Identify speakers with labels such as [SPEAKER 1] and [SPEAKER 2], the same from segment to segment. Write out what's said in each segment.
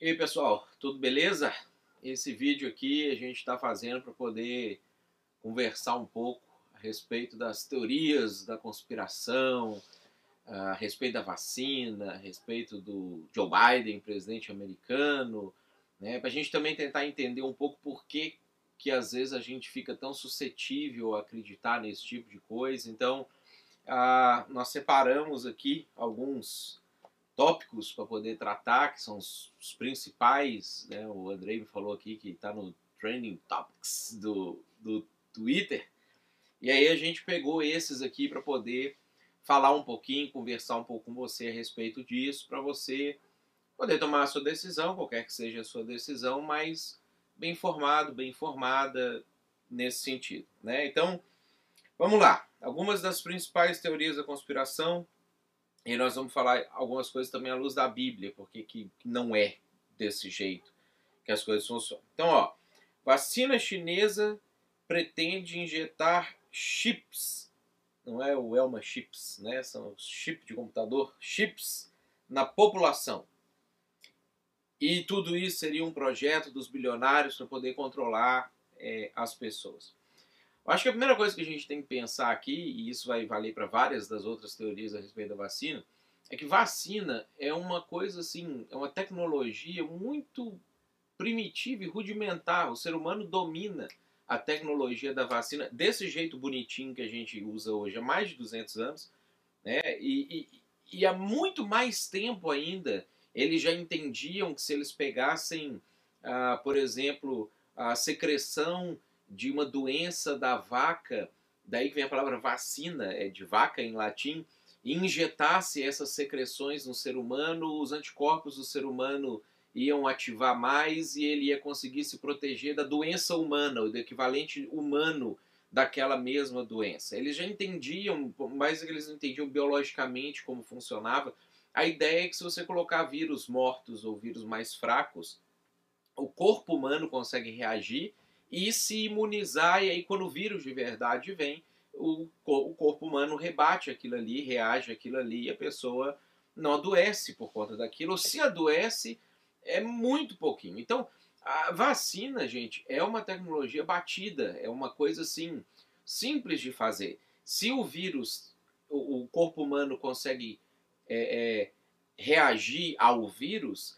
[SPEAKER 1] E aí pessoal, tudo beleza? Esse vídeo aqui a gente está fazendo para poder conversar um pouco a respeito das teorias da conspiração, a respeito da vacina, a respeito do Joe Biden, presidente americano, né? para a gente também tentar entender um pouco por que, que às vezes a gente fica tão suscetível a acreditar nesse tipo de coisa. Então, ah, nós separamos aqui alguns tópicos para poder tratar, que são os, os principais. Né? O Andrei me falou aqui que está no Trending Topics do, do Twitter. E aí a gente pegou esses aqui para poder falar um pouquinho, conversar um pouco com você a respeito disso, para você poder tomar a sua decisão, qualquer que seja a sua decisão, mas bem informado, bem informada nesse sentido. Né? Então, vamos lá. Algumas das principais teorias da conspiração e nós vamos falar algumas coisas também à luz da Bíblia, porque que, não é desse jeito que as coisas funcionam. Então, ó, vacina chinesa pretende injetar chips, não é o Elma chips, né? São chips de computador, chips na população. E tudo isso seria um projeto dos bilionários para poder controlar é, as pessoas. Eu acho que a primeira coisa que a gente tem que pensar aqui, e isso vai valer para várias das outras teorias a respeito da vacina, é que vacina é uma coisa assim, é uma tecnologia muito primitiva e rudimentar. O ser humano domina a tecnologia da vacina desse jeito bonitinho que a gente usa hoje há mais de 200 anos, né? E, e, e há muito mais tempo ainda eles já entendiam que se eles pegassem, ah, por exemplo, a secreção de uma doença da vaca, daí vem a palavra vacina, é de vaca em latim, e injetasse essas secreções no ser humano, os anticorpos do ser humano iam ativar mais e ele ia conseguir se proteger da doença humana, do equivalente humano daquela mesma doença. Eles já entendiam, que eles não entendiam biologicamente como funcionava, a ideia é que se você colocar vírus mortos ou vírus mais fracos, o corpo humano consegue reagir e se imunizar, e aí quando o vírus de verdade vem, o, o corpo humano rebate aquilo ali, reage aquilo ali, e a pessoa não adoece por conta daquilo, ou se adoece, é muito pouquinho. Então, a vacina, gente, é uma tecnologia batida, é uma coisa assim, simples de fazer. Se o vírus, o, o corpo humano consegue é, é, reagir ao vírus,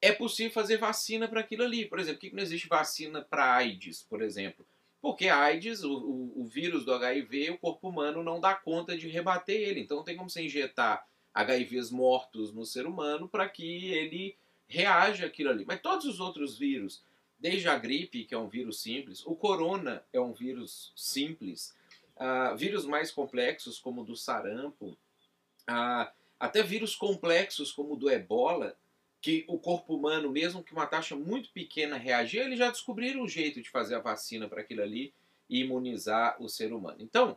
[SPEAKER 1] é possível fazer vacina para aquilo ali. Por exemplo, por que não existe vacina para AIDS, por exemplo? Porque AIDS, o, o, o, vírus do HIV, o corpo humano não dá conta de rebater ele. Então tem como você injetar HIVs mortos no ser humano para que ele reaja aquilo ali. Mas todos os outros vírus, desde a gripe, que é um vírus simples, o corona é um vírus simples, uh, vírus mais complexos, como o do sarampo, uh, até vírus complexos, como o do ebola, que o corpo humano, mesmo que uma taxa muito pequena reagir, eles já descobriram um jeito de fazer a vacina para aquilo ali e imunizar o ser humano. Então,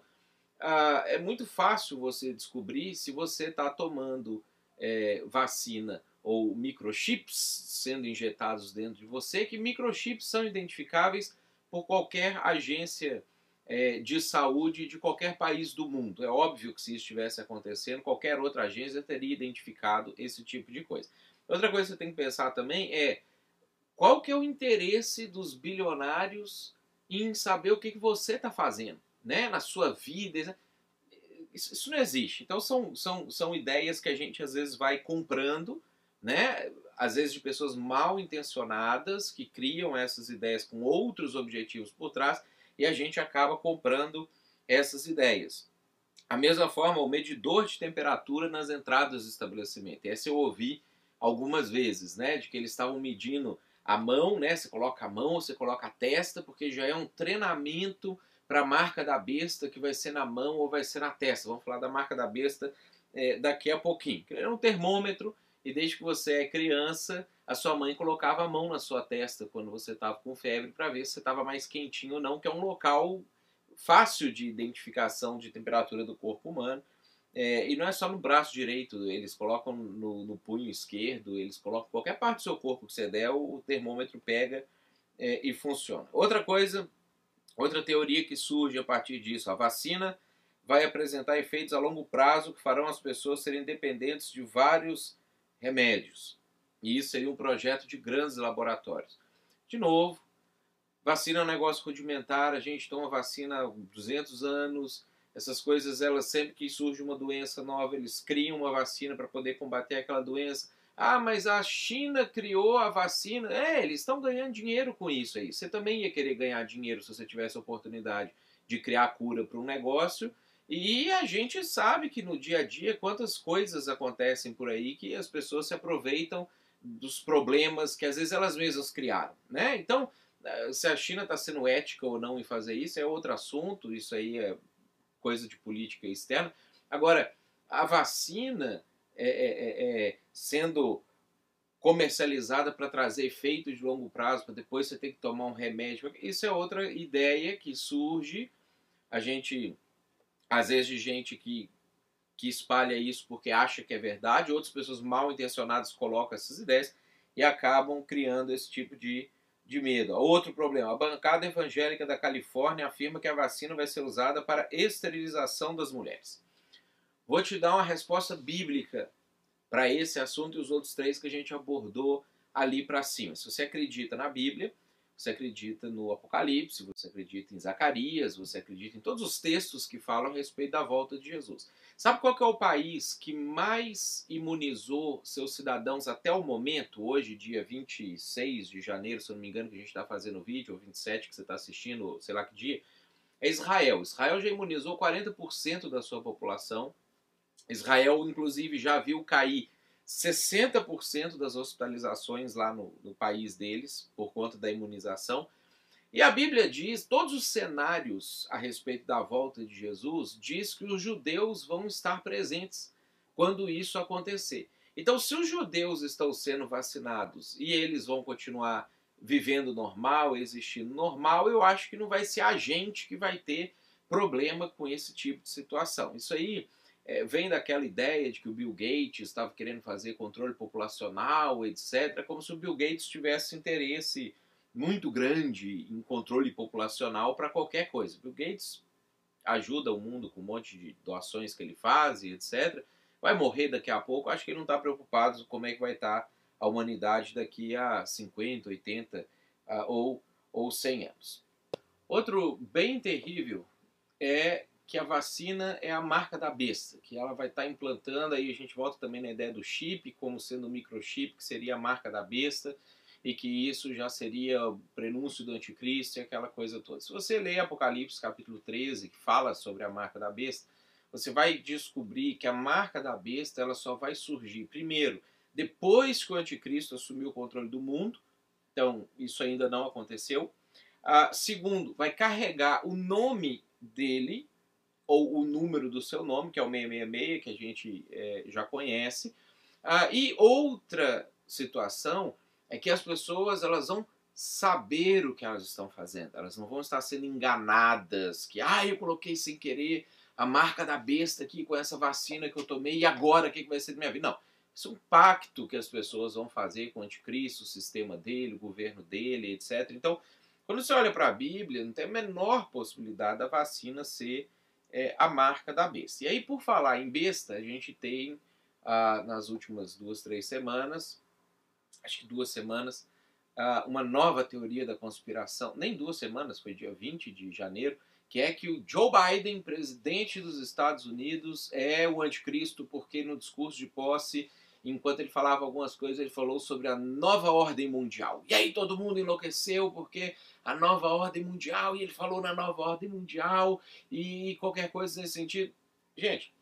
[SPEAKER 1] ah, é muito fácil você descobrir se você está tomando é, vacina ou microchips sendo injetados dentro de você, que microchips são identificáveis por qualquer agência é, de saúde de qualquer país do mundo. É óbvio que se isso estivesse acontecendo, qualquer outra agência teria identificado esse tipo de coisa. Outra coisa que você tem que pensar também é qual que é o interesse dos bilionários em saber o que, que você está fazendo, né? Na sua vida. Isso, não existe. Então são, são, são ideias que a gente às vezes vai comprando, né? Às vezes de pessoas mal intencionadas que criam essas ideias com outros objetivos por trás e a gente acaba comprando essas ideias. A mesma forma, o medidor de temperatura nas entradas do estabelecimento. Essa eu ouvi algumas vezes, né? De que eles estavam medindo a mão, né? Você coloca a mão, você coloca a testa, porque já é um treinamento para a marca da besta que vai ser na mão ou vai ser na testa. Vamos falar da marca da besta é, daqui a pouquinho. É um termômetro e desde que você é criança, a sua mãe colocava a mão na sua testa quando você estava com febre para ver se você estava mais quentinho ou não, que é um local fácil de identificação de temperatura do corpo humano. É, e não é só no braço direito, eles colocam no, no, punho esquerdo, eles colocam qualquer parte do seu corpo que você der, o termômetro pega é, e funciona. Outra coisa, outra teoria que surge a partir disso, a vacina vai apresentar efeitos a longo prazo que farão as pessoas serem dependentes de vários remédios. E isso seria um projeto de grandes laboratórios. De novo, vacina é um negócio rudimentar, a gente toma vacina há 200 anos, essas coisas, elas sempre que surge uma doença nova, eles criam uma vacina para poder combater aquela doença. Ah, mas a China criou a vacina. É, eles estão ganhando dinheiro com isso aí. Você também ia querer ganhar dinheiro se você tivesse a oportunidade de criar cura para um negócio. E a gente sabe que no dia a dia quantas coisas acontecem por aí que as pessoas se aproveitam dos problemas que às vezes elas mesmas criaram, né? Então, eh, se a China está sendo ética ou não em fazer isso é outro assunto. Isso aí é coisa de política externa. Agora, a vacina é, é, é, é sendo comercializada para trazer efeitos de longo prazo, para depois você ter que tomar um remédio. Isso é outra ideia que surge. A gente, às vezes, de gente que, que espalha isso porque acha que é verdade, outras pessoas mal intencionadas colocam essas ideias e acabam criando esse tipo de de medo. Outro problema: a bancada evangélica da Califórnia afirma que a vacina vai ser usada para esterilização das mulheres. Vou te dar uma resposta bíblica para esse assunto e os outros três que a gente abordou ali para cima. Se você acredita na Bíblia, você acredita no Apocalipse, você acredita em Zacarias, você acredita em todos os textos que falam a respeito da volta de Jesus. Sabe qual é o país que mais imunizou seus cidadãos até o momento, hoje, dia 26 de janeiro, se eu não me engano, que a gente está fazendo o vídeo, ou 27 que você está assistindo, sei lá que dia, é Israel. Israel já imunizou 40% da sua população. Israel, inclusive, já viu cair 60% das hospitalizações lá no, no, país deles por conta da imunização. E a Bíblia diz, todos os cenários a respeito da volta de Jesus diz que os judeus vão estar presentes quando isso acontecer. Então, se os judeus estão sendo vacinados e eles vão continuar vivendo normal, existindo normal, eu acho que não vai ser a gente que vai ter problema com esse tipo de situação. Isso aí é, vem daquela ideia de que o Bill Gates estava querendo fazer controle populacional, etc., como se o Bill Gates tivesse interesse muito grande em controle populacional para qualquer coisa. Bill Gates ajuda o mundo com um monte de doações que ele faz etc. Vai morrer daqui a pouco, acho que ele não está preocupado com como é que vai estar tá a humanidade daqui a 50, 80 uh, ou, ou 100 anos. Outro bem terrível é que a vacina é a marca da besta, que ela vai estar tá implantando, aí a gente volta também na ideia do chip, como sendo o microchip, que seria a marca da besta, e que isso já seria o prenúncio do anticristo e aquela coisa toda. Se você ler Apocalipse capítulo 13, que fala sobre a marca da besta, você vai descobrir que a marca da besta ela só vai surgir, primeiro, depois que o anticristo assumiu o controle do mundo, então isso ainda não aconteceu. Ah, segundo, vai carregar o nome dele ou o número do seu nome, que é o 666, que a gente é, já conhece. Ah, e outra situação é que as pessoas elas vão saber o que elas estão fazendo, elas não vão estar sendo enganadas, que ah, eu coloquei sem querer a marca da besta aqui com essa vacina que eu tomei e agora o que vai ser da minha vida? Não, isso é um pacto que as pessoas vão fazer com o anticristo, o sistema dele, o governo dele, etc. Então, quando você olha para a Bíblia, não tem a menor possibilidade da vacina ser é, a marca da besta. E aí, por falar em besta, a gente tem ah, nas últimas duas, três semanas, acho que duas semanas, ah, uma nova teoria da conspiração, nem duas semanas, foi dia 20 de janeiro, que é que o Joe Biden, presidente dos Estados Unidos, é o anticristo porque no discurso de posse enquanto ele falava algumas coisas, ele falou sobre a nova ordem mundial. E aí todo mundo enlouqueceu porque a nova ordem mundial, e ele falou na nova ordem mundial e qualquer coisa nesse sentido. Gente,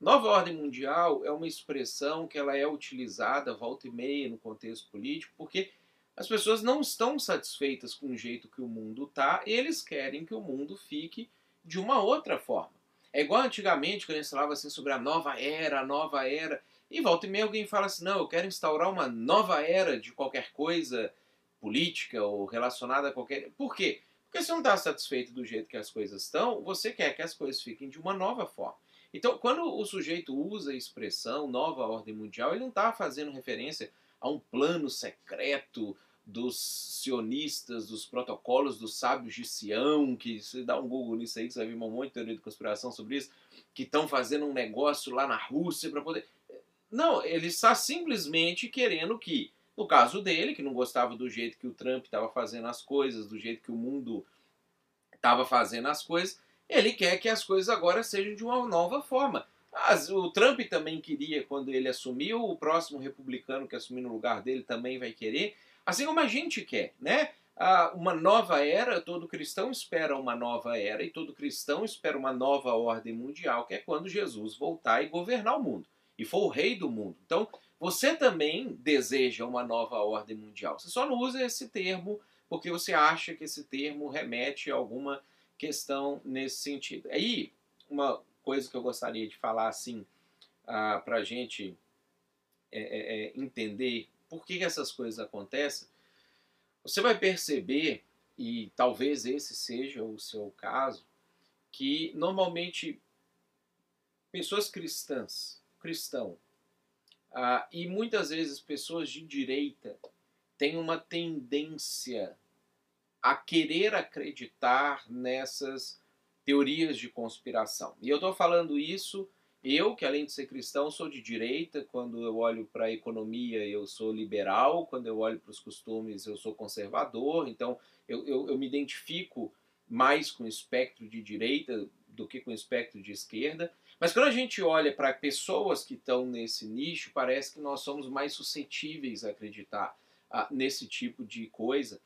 [SPEAKER 1] nova ordem mundial é uma expressão que ela é utilizada volta e meia no contexto político, porque as pessoas não estão satisfeitas com o jeito que o mundo está, eles querem que o mundo fique de uma outra forma. É igual antigamente, quando a gente falava assim sobre a nova era, a nova era. E volta e meia alguém fala assim: não, eu quero instaurar uma nova era de qualquer coisa política ou relacionada a qualquer. Por quê? Porque se não está satisfeito do jeito que as coisas estão, você quer que as coisas fiquem de uma nova forma. Então, quando o sujeito usa a expressão nova ordem mundial, ele não está fazendo referência a um plano secreto dos sionistas, dos protocolos dos sábios de Sião, que você dá um Google nisso aí, que você vai ver um monte de teoria de conspiração sobre isso, que estão fazendo um negócio lá na Rússia para poder Não, ele está simplesmente querendo que, no caso dele, que não gostava do jeito que o Trump estava fazendo as coisas, do jeito que o mundo estava fazendo as coisas, ele quer que as coisas agora sejam de uma nova forma. As, o Trump também queria quando ele assumiu, o próximo republicano que assumir no lugar dele também vai querer, assim como a gente quer, né? Ah, uma nova era, todo cristão espera uma nova era e todo cristão espera uma nova ordem mundial, que é quando Jesus voltar e governar o mundo e for o rei do mundo. Então, você também deseja uma nova ordem mundial. Você só não usa esse termo porque você acha que esse termo remete a alguma questão nesse sentido. Aí, uma coisa que eu gostaria de falar assim, ah, para a gente é, é, é, entender por que essas coisas acontecem, você vai perceber, e talvez esse seja o seu caso, que normalmente pessoas cristãs, cristão, ah, e muitas vezes pessoas de direita têm uma tendência a querer acreditar nessas teorias de conspiração. E eu estou falando isso, eu, que além de ser cristão, sou de direita, quando eu olho para a economia, eu sou liberal, quando eu olho para os costumes, eu sou conservador, então eu, eu, eu me identifico mais com o espectro de direita do que com o espectro de esquerda. Mas quando a gente olha para pessoas que estão nesse nicho, parece que nós somos mais suscetíveis a acreditar nesse tipo de coisa.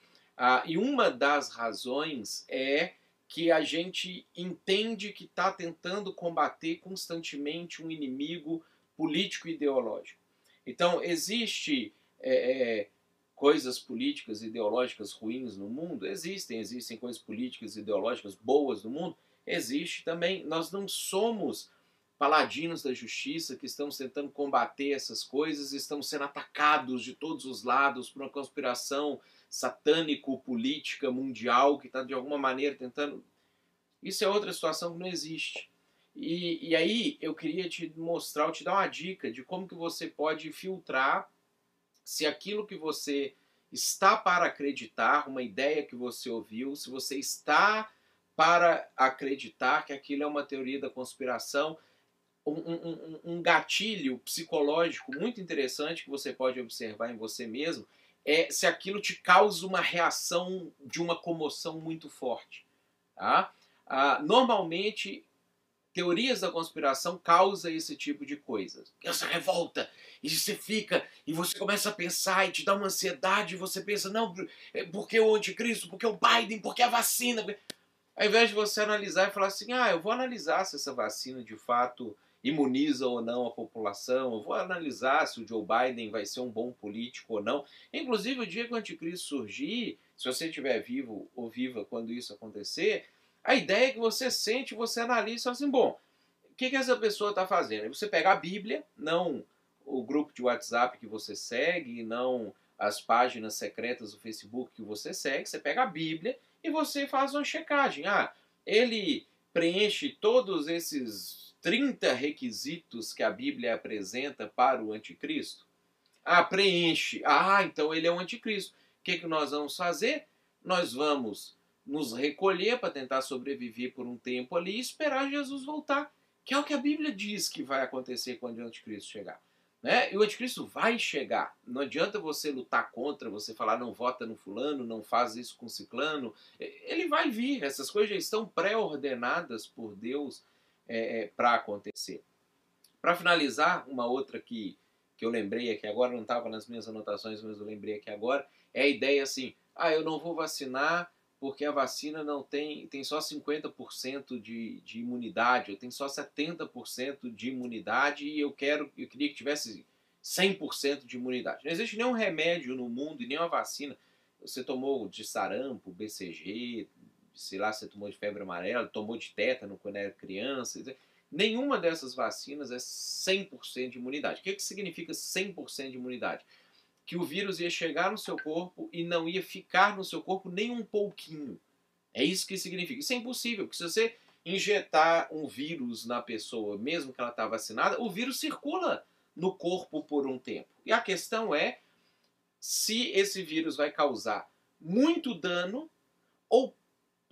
[SPEAKER 1] E uma das razões é que a gente entende que está tentando combater constantemente um inimigo político ideológico. Então, existe é, é, coisas políticas e ideológicas ruins no mundo? Existem, existem coisas políticas e ideológicas boas no mundo? Existe também. Nós não somos paladinos da justiça que estamos tentando combater essas coisas, estamos sendo atacados de todos os lados por uma conspiração satânico-política mundial que está de alguma maneira tentando. Isso é outra situação que não existe. E, e aí eu queria te mostrar, te dar uma dica de como que você pode filtrar se aquilo que você está para acreditar, uma ideia que você ouviu, se você está para acreditar que aquilo é uma teoria da conspiração, um, um, um, gatilho psicológico muito interessante que você pode observar em você mesmo é se aquilo te causa uma reação de uma comoção muito forte. Tá? Ah, normalmente, teorias da conspiração causam esse tipo de coisa. Essa revolta, e você fica, e você começa a pensar, e te dá uma ansiedade, e você pensa, não, é porque o anticristo, porque o Biden, porque a vacina. Ao invés de você analisar e falar assim, ah, eu vou analisar se essa vacina de fato imuniza ou não a população. Eu vou analisar se o Joe Biden vai ser um bom político ou não. Inclusive, o dia que o anticristo surgir, se você estiver vivo ou viva quando isso acontecer, a ideia é que você sente, você analisa e fala assim, bom, o que, que essa pessoa está fazendo? Você pega a Bíblia, não o grupo de WhatsApp que você segue, não as páginas secretas do Facebook que você segue, você pega a Bíblia e você faz uma checagem. Ah, ele preenche todos esses 30 requisitos que a Bíblia apresenta para o anticristo? Ah, preenche. Ah, então ele é o anticristo. O que, que nós vamos fazer? Nós vamos nos recolher para tentar sobreviver por um tempo ali e esperar Jesus voltar, que é o que a Bíblia diz que vai acontecer quando o anticristo chegar. Né? E o anticristo vai chegar. Não adianta você lutar contra, você falar não vota no fulano, não faz isso com ciclano. Ele vai vir. Essas coisas já estão pré-ordenadas por Deus é, é, para acontecer. Para finalizar, uma outra que, que eu lembrei aqui agora, não estava nas minhas anotações, mas eu lembrei aqui agora, é a ideia assim, ah, eu não vou vacinar porque a vacina não tem, tem só 50% de, de imunidade, eu tenho só 70% de imunidade e eu quero, eu queria que tivesse 100% de imunidade. Não existe nenhum remédio no mundo e nenhuma vacina. Você tomou de sarampo, BCG, sei lá, você tomou de febre amarela, tomou de tétano quando era criança. Nenhuma dessas vacinas é 100% de imunidade. O que, que significa 100% de imunidade? Que o vírus ia chegar no seu corpo e não ia ficar no seu corpo nem um pouquinho. É isso que significa. Isso é impossível, porque se você injetar um vírus na pessoa, mesmo que ela está vacinada, o vírus circula no corpo por um tempo. E a questão é se esse vírus vai causar muito dano ou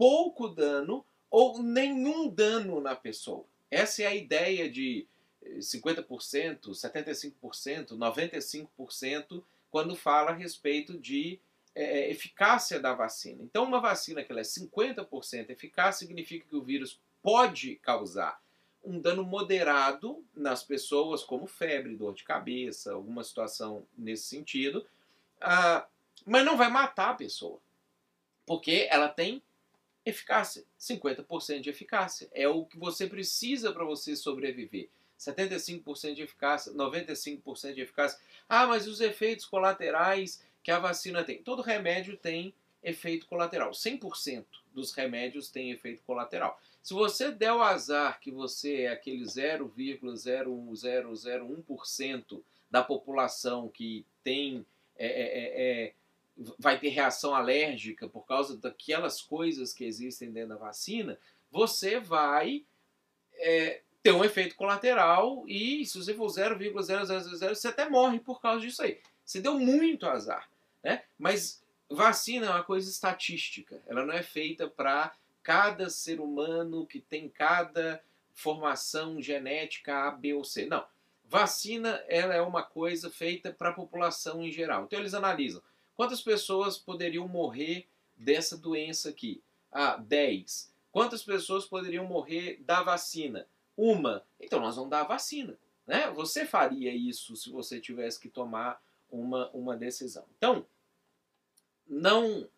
[SPEAKER 1] pouco dano ou nenhum dano na pessoa. Essa é a ideia de, 50%, 75%, 95% quando fala a respeito de é, eficácia da vacina. Então, uma vacina que ela é 50% eficaz significa que o vírus pode causar um dano moderado nas pessoas, como febre, dor de cabeça, alguma situação nesse sentido, ah, mas não vai matar a pessoa, porque ela tem eficácia, 50% de eficácia. É o que você precisa para você sobreviver. 75% de eficácia, 95% de eficácia. Ah, mas os efeitos colaterais que a vacina tem. Todo remédio tem efeito colateral. 100% dos remédios têm efeito colateral. Se você der o azar que você é aquele 0,01001% da população que tem é, é, é, é, vai ter reação alérgica por causa daquelas coisas que existem dentro da vacina, você vai é, ter um efeito colateral e se você for 0,0000, você até morre por causa disso aí. Você deu muito azar. Né? Mas vacina é uma coisa estatística, ela não é feita para cada ser humano que tem cada formação genética A, B ou C. Não. Vacina ela é uma coisa feita para a população em geral. Então eles analisam quantas pessoas poderiam morrer dessa doença aqui. Ah, 10. Quantas pessoas poderiam morrer da vacina? Uma. Então nós vamos dar a vacina. Né? Você faria isso se você tivesse que tomar uma, uma decisão. Então, não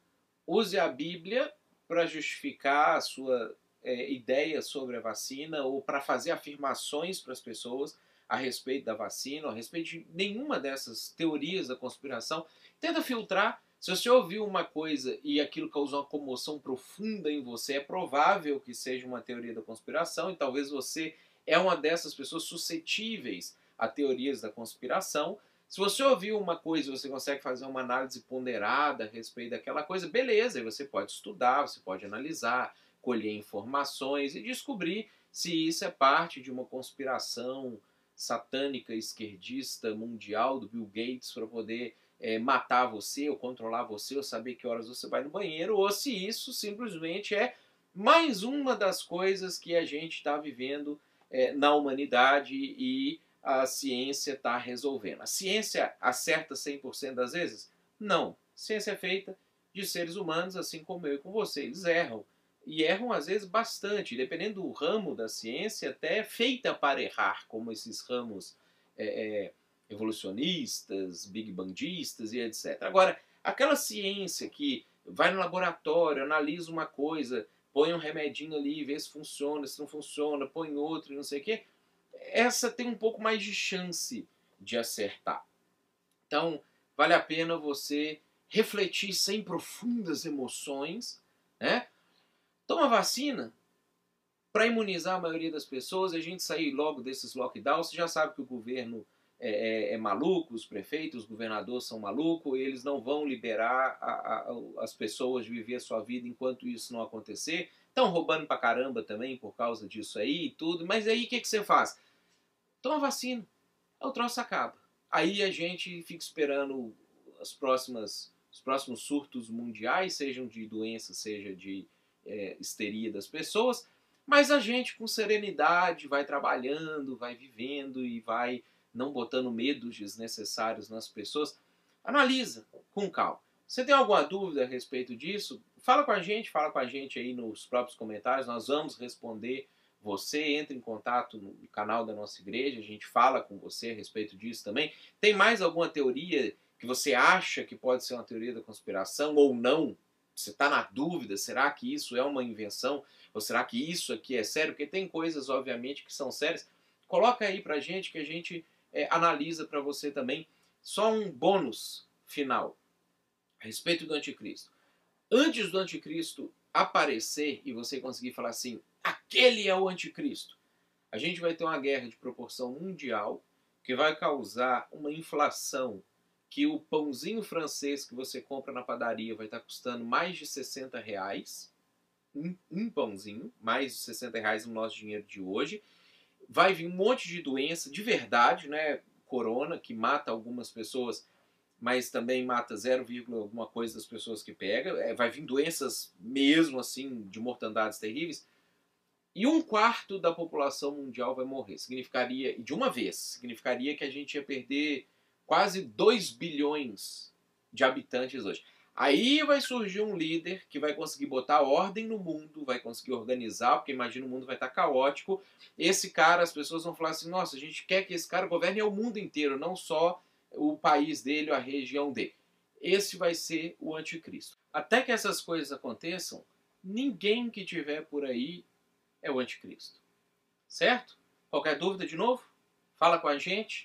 [SPEAKER 1] use a Bíblia para justificar a sua é, ideia sobre a vacina ou para fazer afirmações para as pessoas a respeito da vacina, a respeito de nenhuma dessas teorias da conspiração. Tenta filtrar. Se você ouviu uma coisa e aquilo causou uma comoção profunda em você, é provável que seja uma teoria da conspiração e talvez você é uma dessas pessoas suscetíveis a teorias da conspiração. Se você ouviu uma coisa e você consegue fazer uma análise ponderada a respeito daquela coisa, beleza, aí você pode estudar, você pode analisar, colher informações e descobrir se isso é parte de uma conspiração satânica esquerdista mundial do Bill Gates para poder é, matar você ou controlar você ou saber que horas você vai no banheiro, ou se isso simplesmente é mais uma das coisas que a gente está vivendo é, na humanidade e a ciência está resolvendo. A ciência acerta 100% das vezes? Não. Ciência é feita de seres humanos, assim como eu e com você. Eles erram. E erram, às vezes, bastante. Dependendo do ramo da ciência, até é feita para errar, como esses ramos é, é, evolucionistas, big bangistas e etc. Agora, aquela ciência que vai no laboratório, analisa uma coisa, põe um remedinho ali, vê se funciona, se não funciona, põe outro e não sei o quê essa tem um pouco mais de chance de acertar. Então, vale a pena você refletir sem profundas emoções, né? Toma vacina para imunizar a maioria das pessoas, a gente sair logo desses lockdowns, você já sabe que o governo é, é, é maluco, os prefeitos, os governadores são malucos, eles não vão liberar a, a, as pessoas de viver a sua vida enquanto isso não acontecer. Estão roubando pra caramba também por causa disso aí e tudo, mas aí o que, que você faz? Toma vacina. Aí o troço acaba. Aí a gente fica esperando as próximas, os próximos surtos mundiais, sejam de doença, seja de é, histeria das pessoas, mas a gente com serenidade vai trabalhando, vai vivendo e vai não botando medos desnecessários nas pessoas. Analisa com calma. Você tem alguma dúvida a respeito disso? Fala com a gente, fala com a gente aí nos próprios comentários, nós vamos responder você entra em contato no canal da nossa igreja, a gente fala com você a respeito disso também. Tem mais alguma teoria que você acha que pode ser uma teoria da conspiração ou não? Você está na dúvida, será que isso é uma invenção? Ou será que isso aqui é sério? Porque tem coisas, obviamente, que são sérias. Coloca aí pra gente que a gente é, analisa para você também. Só um bônus final a respeito do anticristo. Antes do anticristo aparecer e você conseguir falar assim, aquele é o anticristo. A gente vai ter uma guerra de proporção mundial que vai causar uma inflação que o pãozinho francês que você compra na padaria vai estar custando mais de 60 reais. Um, um pãozinho, mais de 60 reais no nosso dinheiro de hoje. Vai vir um monte de doença de verdade, né? Corona, que mata algumas pessoas mas também mata 0, alguma coisa das pessoas que pega. É, vai vir doenças mesmo assim, de mortandades terríveis. e um quarto da população mundial vai morrer. Significaria, de uma vez, significaria que a gente ia perder quase 2 bilhões de habitantes hoje. Aí vai surgir um líder que vai conseguir botar ordem no mundo, vai conseguir organizar, porque imagina o mundo vai estar caótico. Esse cara, as pessoas vão falar assim: nossa, a gente quer que esse cara governe o mundo inteiro, não só o país dele, a região dele. Esse vai ser o anticristo. Até que essas coisas aconteçam, ninguém que tiver por aí é o anticristo. Certo? Qualquer dúvida de novo? Fala com a gente.